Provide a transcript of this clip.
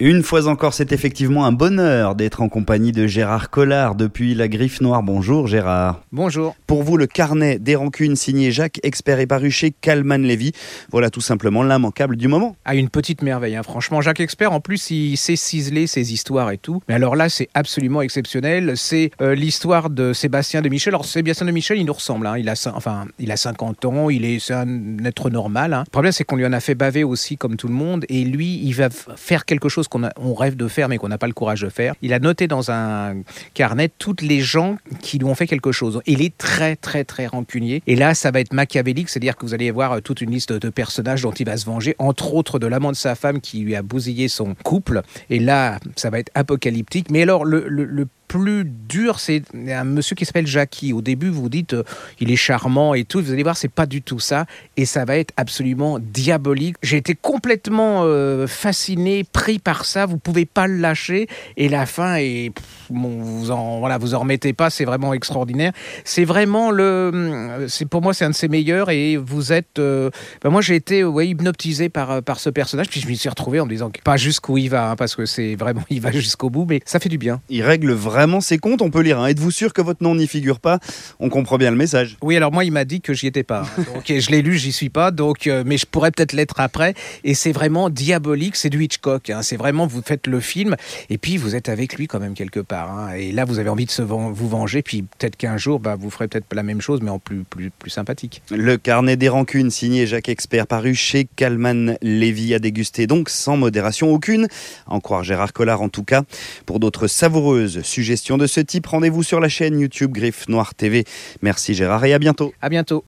Une fois encore, c'est effectivement un bonheur d'être en compagnie de Gérard Collard depuis la Griffe Noire. Bonjour Gérard. Bonjour. Pour vous, le carnet des rancunes signé Jacques, expert et paru chez Calman Lévy. Voilà tout simplement l'immanquable du moment. Ah, une petite merveille, hein. franchement. Jacques Expert, en plus, il sait ciseler ses histoires et tout. Mais alors là, c'est absolument exceptionnel. C'est euh, l'histoire de Sébastien de Michel. Alors, Sébastien de Michel, il nous ressemble. Hein. Il, a, enfin, il a 50 ans, il est, un être normal. Hein. Le problème, c'est qu'on lui en a fait baver aussi, comme tout le monde. Et lui, il va faire quelque chose qu'on on rêve de faire mais qu'on n'a pas le courage de faire. Il a noté dans un carnet toutes les gens qui lui ont fait quelque chose. Il est très très très rancunier. Et là, ça va être machiavélique, c'est-à-dire que vous allez voir toute une liste de personnages dont il va se venger, entre autres de l'amant de sa femme qui lui a bousillé son couple. Et là, ça va être apocalyptique. Mais alors, le, le plus dur, c'est un monsieur qui s'appelle Jackie. Au début, vous dites, euh, il est charmant et tout. Vous allez voir, c'est pas du tout ça. Et ça va être absolument diabolique. J'ai été complètement euh, fasciné, pris par ça. Vous pouvez pas le lâcher. Et la fin est, vous en, voilà, vous en remettez pas. C'est vraiment extraordinaire. C'est vraiment le, euh, pour moi, c'est un de ses meilleurs. Et vous êtes, ben moi, j'ai été, ouais, hypnotisé par par ce personnage. Puis je m'y suis retrouvé en me disant pas jusqu'où il va, hein, parce que c'est vraiment, il va jusqu'au bout. Mais ça fait du bien. Il règle vraiment vraiment ses comptes, on peut lire. Hein. Êtes-vous sûr que votre nom n'y figure pas? On comprend bien le message. Oui, alors moi, il m'a dit que j'y étais pas. Hein. Donc, je l'ai lu, j'y suis pas. Donc, euh, mais je pourrais peut-être l'être après. Et c'est vraiment diabolique. C'est du Hitchcock. Hein. C'est vraiment, vous faites le film et puis vous êtes avec lui quand même quelque part. Et là, vous avez envie de se vous venger. Puis peut-être qu'un jour, bah, vous ferez peut-être la même chose, mais en plus, plus, plus sympathique. Le carnet des rancunes, signé Jacques Expert, paru chez Calman Lévy, à déguster donc sans modération aucune. En croire Gérard Collard en tout cas. Pour d'autres savoureuses sujets de ce type, rendez-vous sur la chaîne YouTube Griffe Noir TV. Merci Gérard et à bientôt. À bientôt.